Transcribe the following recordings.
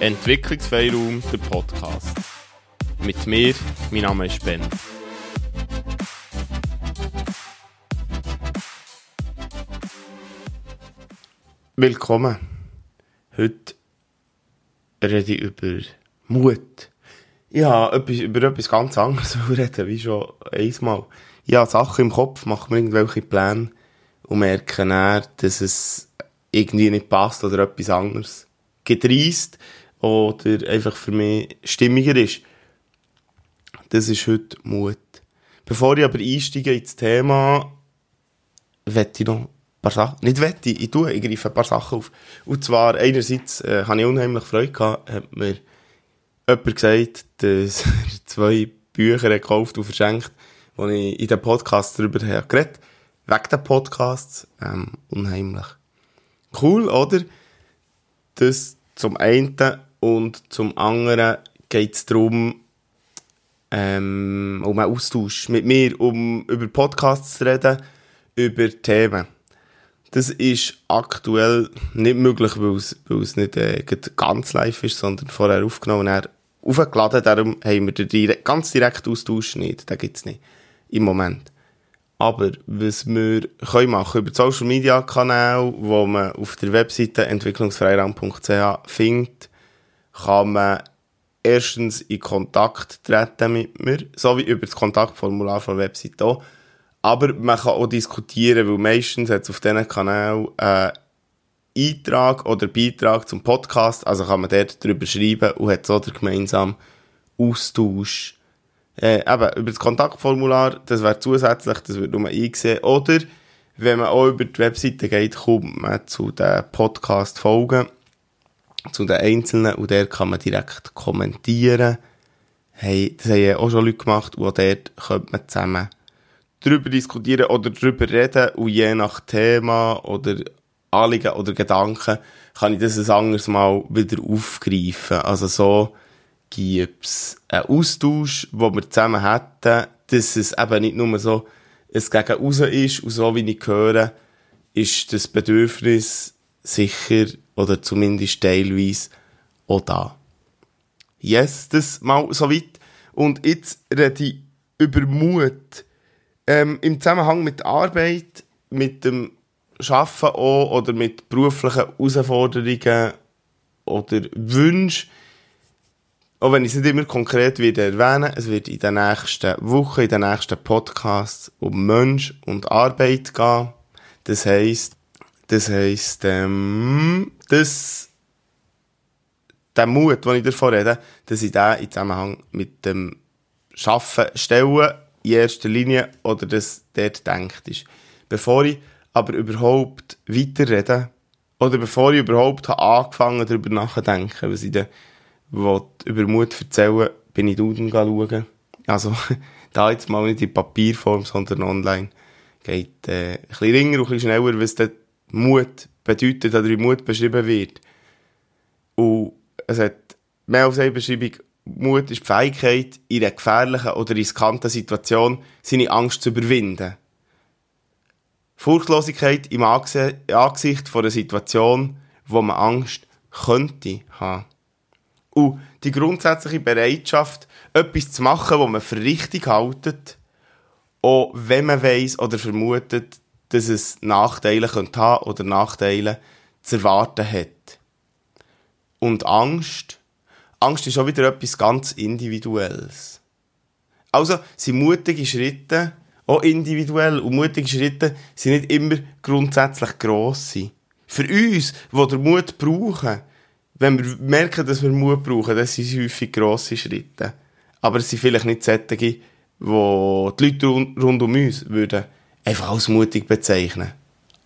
Entwicklungsfreiraum, der Podcast. Mit mir, mein Name ist Ben. Willkommen. Heute rede ich über Mut. Ich habe über etwas ganz anderes reden, wie schon einmal. Ich habe Sachen im Kopf, mache mir irgendwelche Pläne und merke dann, dass es irgendwie nicht passt oder etwas anderes gedreist oder einfach für mich stimmiger ist. Das ist heute Mut. Bevor ich aber einsteige ins Thema, wette ich noch ein paar Sachen. Nicht wette, ich tue, ich greife ein paar Sachen auf. Und zwar, einerseits äh, habe ich unheimlich Freude gehabt, hat mir jemand gesagt, dass er zwei Bücher gekauft und verschenkt, wo ich in dem Podcast darüber habe geredet. Wegen den Podcasts. Ähm, unheimlich. Cool, oder? Das zum einen und zum anderen geht es darum, ähm, um einen Austausch mit mir, um über Podcasts zu reden, über Themen. Das ist aktuell nicht möglich, weil es, nicht äh, ganz live ist, sondern vorher aufgenommen und aufgeladen. Darum haben wir den direkt, ganz direkt Austausch nicht. Den gibt es nicht. Im Moment. Aber was wir können machen über die Social Media Kanäle, wo man auf der Webseite entwicklungsfreiraum.ch findet, kann man erstens in Kontakt treten mit mir, so wie über das Kontaktformular von der Webseite auch. Aber man kann auch diskutieren, weil meistens hat es auf diesen Kanälen einen Eintrag oder Beitrag zum Podcast, also kann man dort drüber schreiben und hat so den gemeinsamen Austausch. Äh, eben, über das Kontaktformular, das wäre zusätzlich, das wird nur eingesehen. Oder, wenn man auch über die Webseite geht, kommt man zu den Podcast-Folgen zu den Einzelnen und der kann man direkt kommentieren. Hey, das haben auch schon Leute gemacht und auch dort könnte man zusammen darüber diskutieren oder darüber reden und je nach Thema oder Anliegen oder Gedanken kann ich das ein anderes Mal wieder aufgreifen. Also so gibt es einen Austausch, wo wir zusammen hätten, dass es eben nicht nur so ein Gegen raus ist und so wie ich höre, ist das Bedürfnis sicher oder zumindest teilweise auch da. Yes, das mal soweit. Und jetzt rede ich über Mut. Ähm, Im Zusammenhang mit Arbeit, mit dem Arbeiten auch oder mit beruflichen Herausforderungen oder Wünschen. Auch wenn ich es nicht immer konkret wieder erwähne, es wird in den nächsten Wochen, in den nächsten Podcasts um Mensch und Arbeit gehen. Das heisst, das heisst, ähm, das, der Mut, den ich davon rede, dass ich den in Zusammenhang mit dem Schaffen stelle, in erster Linie, oder dass dort denkt ist. Bevor ich aber überhaupt weiterrede, oder bevor ich überhaupt habe angefangen darüber nachzudenken, was ich dann über Mut erzählen bin ich Duden schauen. Also, da jetzt mal nicht in Papierform, sondern online. Geht äh, ein bisschen ringer und ein bisschen schneller, was der Mut bedeutet oder wie Mut beschrieben wird. Und es hat mehr als eine Beschreibung. Mut ist die Fähigkeit, in einer gefährlichen oder riskanten Situation seine Angst zu überwinden. Furchtlosigkeit im Angesicht von einer Situation, wo man Angst könnte haben. Und die grundsätzliche Bereitschaft, etwas zu machen, was man für richtig haltet, auch wenn man weiss oder vermutet, dass es Nachteile könnte haben oder Nachteile zu erwarten hat. Und Angst, Angst ist auch wieder etwas ganz Individuelles. Also sind mutige Schritte auch individuell und mutige Schritte sind nicht immer grundsätzlich grosse. Für uns, die den Mut brauchen, wenn wir merken, dass wir Mut brauchen, das sind häufig grosse Schritte. Aber es sind vielleicht nicht solche, die die Leute rund um uns würden einfach als mutig bezeichnen.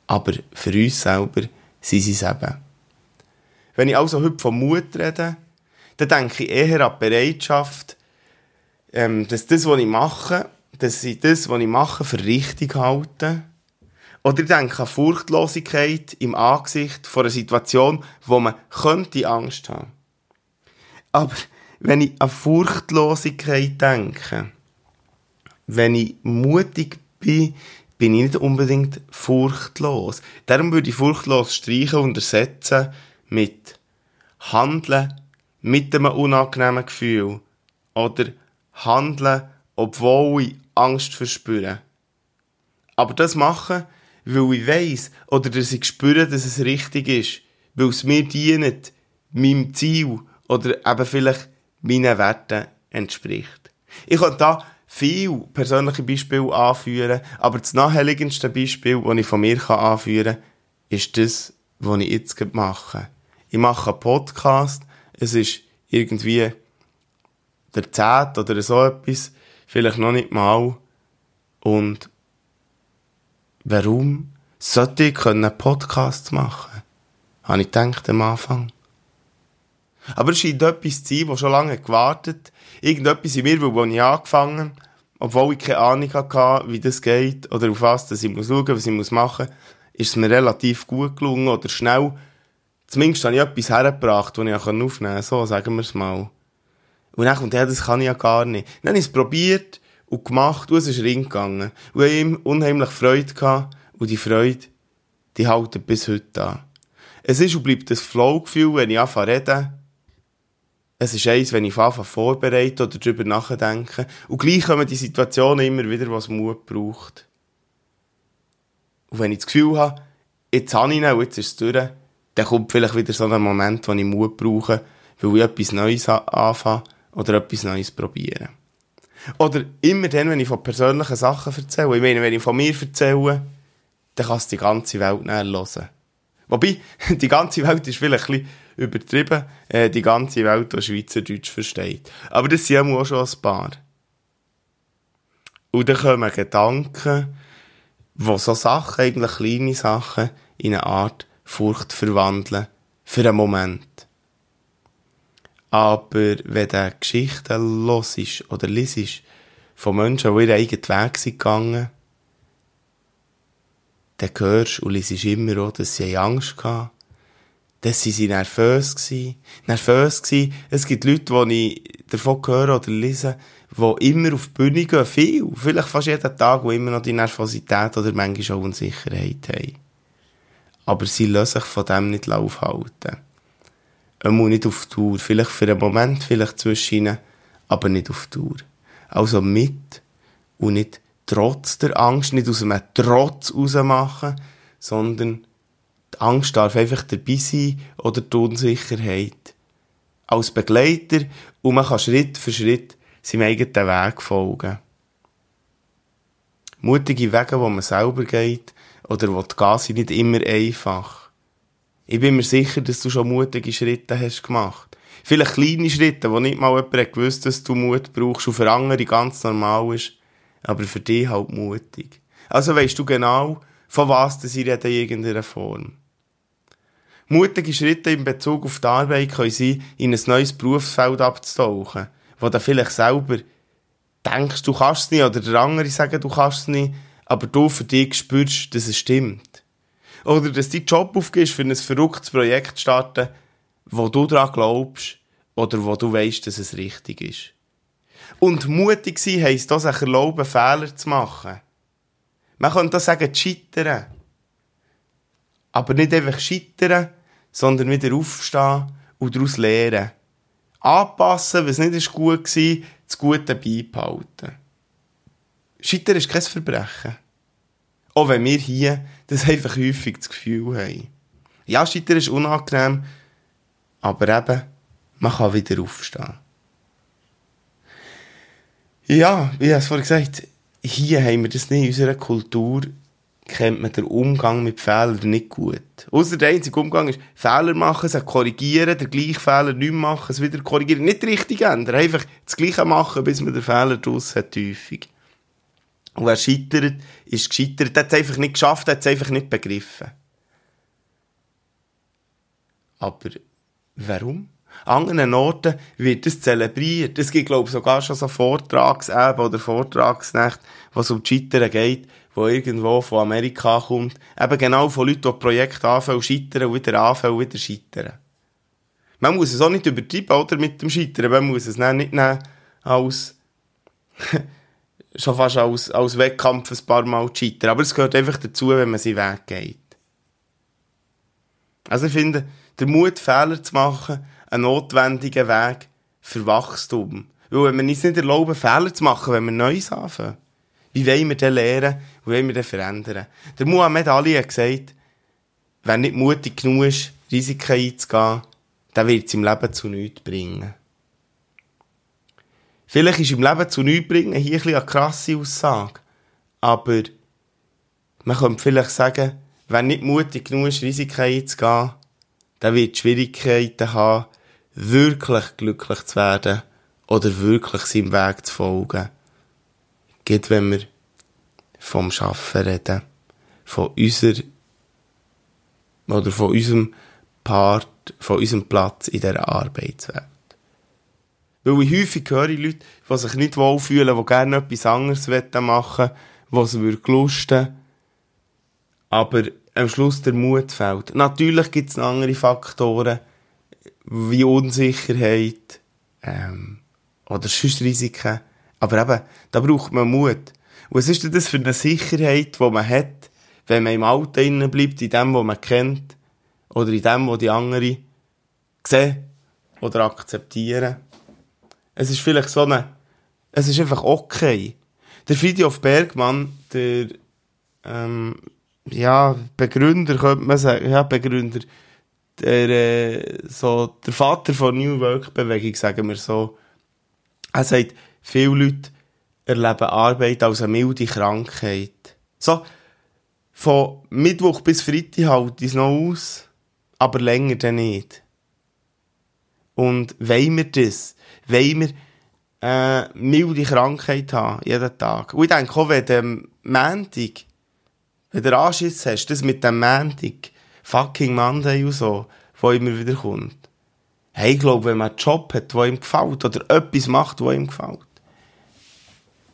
Aber für uns selber sind sie es eben. Wenn ich also heute von Mut rede, dann denke ich eher an die Bereitschaft, ähm, dass das, was ich mache, dass ich das, was ich mache, für richtig halte. Oder ich denke an Furchtlosigkeit im Angesicht von einer Situation, wo man könnte Angst haben. Aber wenn ich an Furchtlosigkeit denke, wenn ich mutig bin, bin ich nicht unbedingt furchtlos. Darum würde ich furchtlos streichen und ersetzen mit Handeln mit einem unangenehmen Gefühl oder handeln, obwohl ich Angst verspüre. Aber das machen, weil ich weiss oder dass ich spüre, dass es richtig ist, weil es mir dient, meinem Ziel oder eben vielleicht meinen Werten entspricht. Ich kann da viele persönliche Beispiele anführen, aber das naheliegendste Beispiel, das ich von mir anführen kann, ist das, was ich jetzt mache. Ich mache einen Podcast, es ist irgendwie der Zehnt oder so etwas, vielleicht noch nicht mal. Und warum sollte ich einen Podcast machen? Habe ich gedacht am Anfang. Aber es scheint etwas zu sein, das schon lange gewartet Irgendetwas in mir, wo ich angefangen obwohl ich keine Ahnung hatte, wie das geht oder auf was dass ich muss schauen, was ich muss machen, ist es mir relativ gut gelungen oder schnell. Zumindest habe ich etwas hergebracht, das ich aufnehmen kann. So, sagen wir es mal. Und dann kommt, ja, das kann ich ja gar nicht. Dann habe ich es probiert und gemacht und es ist reingegangen. Und ich habe unheimlich Freude gehabt und die Freude, die hält bis heute an. Es ist und bleibt das Flow-Gefühl, wenn ich anfange zu reden. Es ist eins, wenn ich anfange vorbereite oder darüber nachdenke. Und gleich kommen die Situationen immer wieder, was Mut braucht. Und wenn ich das Gefühl habe, jetzt habe ich ihn und jetzt ist es durch, dann kommt vielleicht wieder so ein Moment, wo ich Mut brauche, weil ich etwas Neues anfange oder etwas Neues probiere. Oder immer dann, wenn ich von persönlichen Sachen erzähle. Ich meine, wenn ich von mir erzähle, dann kann es die ganze Welt näher hören. Wobei, die ganze Welt ist vielleicht ein bisschen übertrieben, äh, die ganze Welt, die Schweizerdeutsch versteht. Aber das sind auch schon ein paar. Und dann kommen Gedanken, wo so Sachen, eigentlich kleine Sachen, in eine Art Furcht verwandeln. Für einen Moment. Aber wenn du Geschichten los ist oder liest von Menschen, die ihren eigenen Weg sind gegangen, dann hörst und liest immer auch, dass sie Angst hatten, dass sie nervös waren. Nervös waren. Es gibt Leute, die ich davon höre oder lese, die immer auf die Bühne gehen, viel, vielleicht fast jeden Tag, die immer noch die Nervosität oder manchmal auch Unsicherheit haben. Aber sie lassen sich von dem nicht aufhalten. Einmal nicht auf Tour. Vielleicht für einen Moment, vielleicht zwischen aber nicht auf Tour. Also mit und nicht trotz der Angst, nicht aus einem Trotz rausmachen, sondern die Angst darf einfach dabei sein oder die Unsicherheit. Als Begleiter und man kann Schritt für Schritt seinem eigenen Weg folgen. Mutige Wege, wo man selber geht oder wo die Gase nicht immer einfach. Ich bin mir sicher, dass du schon mutige Schritte hast gemacht. Vielleicht kleine Schritte, wo nicht mal jemand gewusst, dass du Mut brauchst und für andere ganz normal ist, aber für dich halt mutig. Also weißt du genau, von was das ich in irgendeiner Form. Mutige Schritte in Bezug auf die Arbeit können sein, in ein neues Berufsfeld abzutauchen, wo du vielleicht selber denkst, du kannst es nicht, oder der andere sagen, du kannst es nicht, aber du für dich spürst, dass es stimmt. Oder dass du deinen Job aufgibst, für ein verrücktes Projekt zu starten, wo du daran glaubst, oder wo du weißt, dass es richtig ist. Und mutig sein heisst auch, sich erlauben, Fehler zu machen. Man könnte auch sagen, scheitern. Aber nicht einfach scheitern, sondern wieder aufstehen und daraus lernen. Anpassen, was nicht gut war, das Gute beibehalten. Scheitern ist kein Verbrechen. Auch wenn wir hier das einfach häufig das Gefühl haben. Ja, Scheitern ist unangenehm, aber eben, man kann wieder aufstehen. Ja, wie ich es vorhin gesagt hier haben wir das nicht in unserer Kultur kennt man den Umgang mit Fehlern nicht gut. Außer der einzige Umgang ist, Fehler machen, sie korrigieren, den gleichen Fehler nicht machen, es wieder korrigieren, nicht richtig ändern, einfach das Gleiche machen, bis man den Fehler draus hat, häufig. Und wer scheitert, ist gescheitert, hat es einfach nicht geschafft, hat es einfach nicht begriffen. Aber warum? An anderen Orten wird es zelebriert. Es gibt, glaube ich, sogar schon so Vortragseben oder Vortragsnächte, wo es um die Scheitern geht, wo irgendwo von Amerika kommt. Eben genau von Leuten, die Projekte anfangen, scheitern und wieder anfangen, wieder scheitern. Man muss es auch nicht übertreiben, oder, mit dem Scheitern. Man muss es nicht nehmen als, schon fast als, als Wettkampf ein paar Mal scheitern. Aber es gehört einfach dazu, wenn man seinen Weg geht. Also ich finde, der Mut, Fehler zu machen, ein notwendiger Weg für Wachstum. Weil wenn wir uns nicht erlauben, Fehler zu machen, wenn wir Neues anfangen, wie wollen wir denn lernen und wollen wir denn verändern? Der Muhammad Ali hat gesagt, wer nicht mutig genug ist, Risiken einzugehen, der wird es im Leben zu nichts bringen. Vielleicht ist im Leben zu nichts bringen hier ein bisschen eine krasse Aussage. Aber man könnte vielleicht sagen, wer nicht mutig genug ist, Risiken einzugehen, der wird Schwierigkeiten haben, wirklich glücklich zu werden oder wirklich seinem Weg zu folgen. Geht, wenn wir vom Schaffen reden, von unserer oder von unserem Part, von unserem Platz in dieser Arbeitswelt. Weil ich häufig höre Leute, die sich nicht wohlfühlen, die gerne etwas anderes machen wollen, die es lusten aber am Schluss der Mut fehlt. Natürlich gibt es andere Faktoren, wie Unsicherheit ähm, oder sonst Risiken. Aber eben, da braucht man Mut. Und was ist denn das für eine Sicherheit, die man hat, wenn man im Alten innen bleibt, in dem, was man kennt, oder in dem, was die anderen sehen oder akzeptieren? Es ist vielleicht so eine, es ist einfach okay. Der Friedhof Bergmann, der, ähm, ja, Begründer, könnte man sagen, ja, Begründer, der, äh, so, der Vater von New Work Bewegung, sagen wir so, er sagt, viele Leute erleben Arbeit als eine milde Krankheit. So, von Mittwoch bis Freitag haut es noch aus, aber länger dann nicht. Und wollen wir das? Wollen wir äh, milde Krankheit haben, jeden Tag? Und ich denke auch, wenn du Montag, wenn du Anschiss hast, das mit dem Montag, fucking Monday und so, wo immer wieder kommt. Hey, ich glaube, wenn man einen Job hat, der ihm gefällt, oder etwas macht, was ihm gefällt,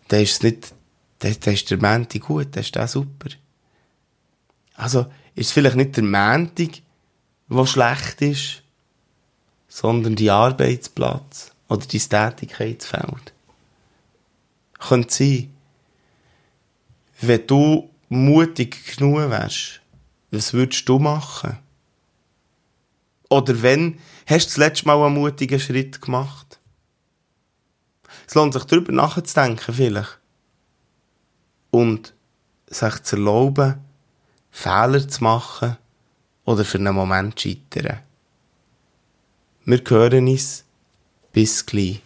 dann ist es nicht, dann, dann ist der Montag gut, dann ist der super. Also, ist es vielleicht nicht der Montag, der schlecht ist, sondern die Arbeitsplatz oder dein Tätigkeitsfeld. Könnte sein. Wenn du mutig genug wärst, was würdest du machen? Oder wenn hast du das letzte Mal einen mutigen Schritt gemacht? Es lohnt sich darüber nachzudenken, vielleicht. Und sich zu erlauben, Fehler zu machen oder für einen Moment zu scheitern. Wir hören uns. Bis gleich.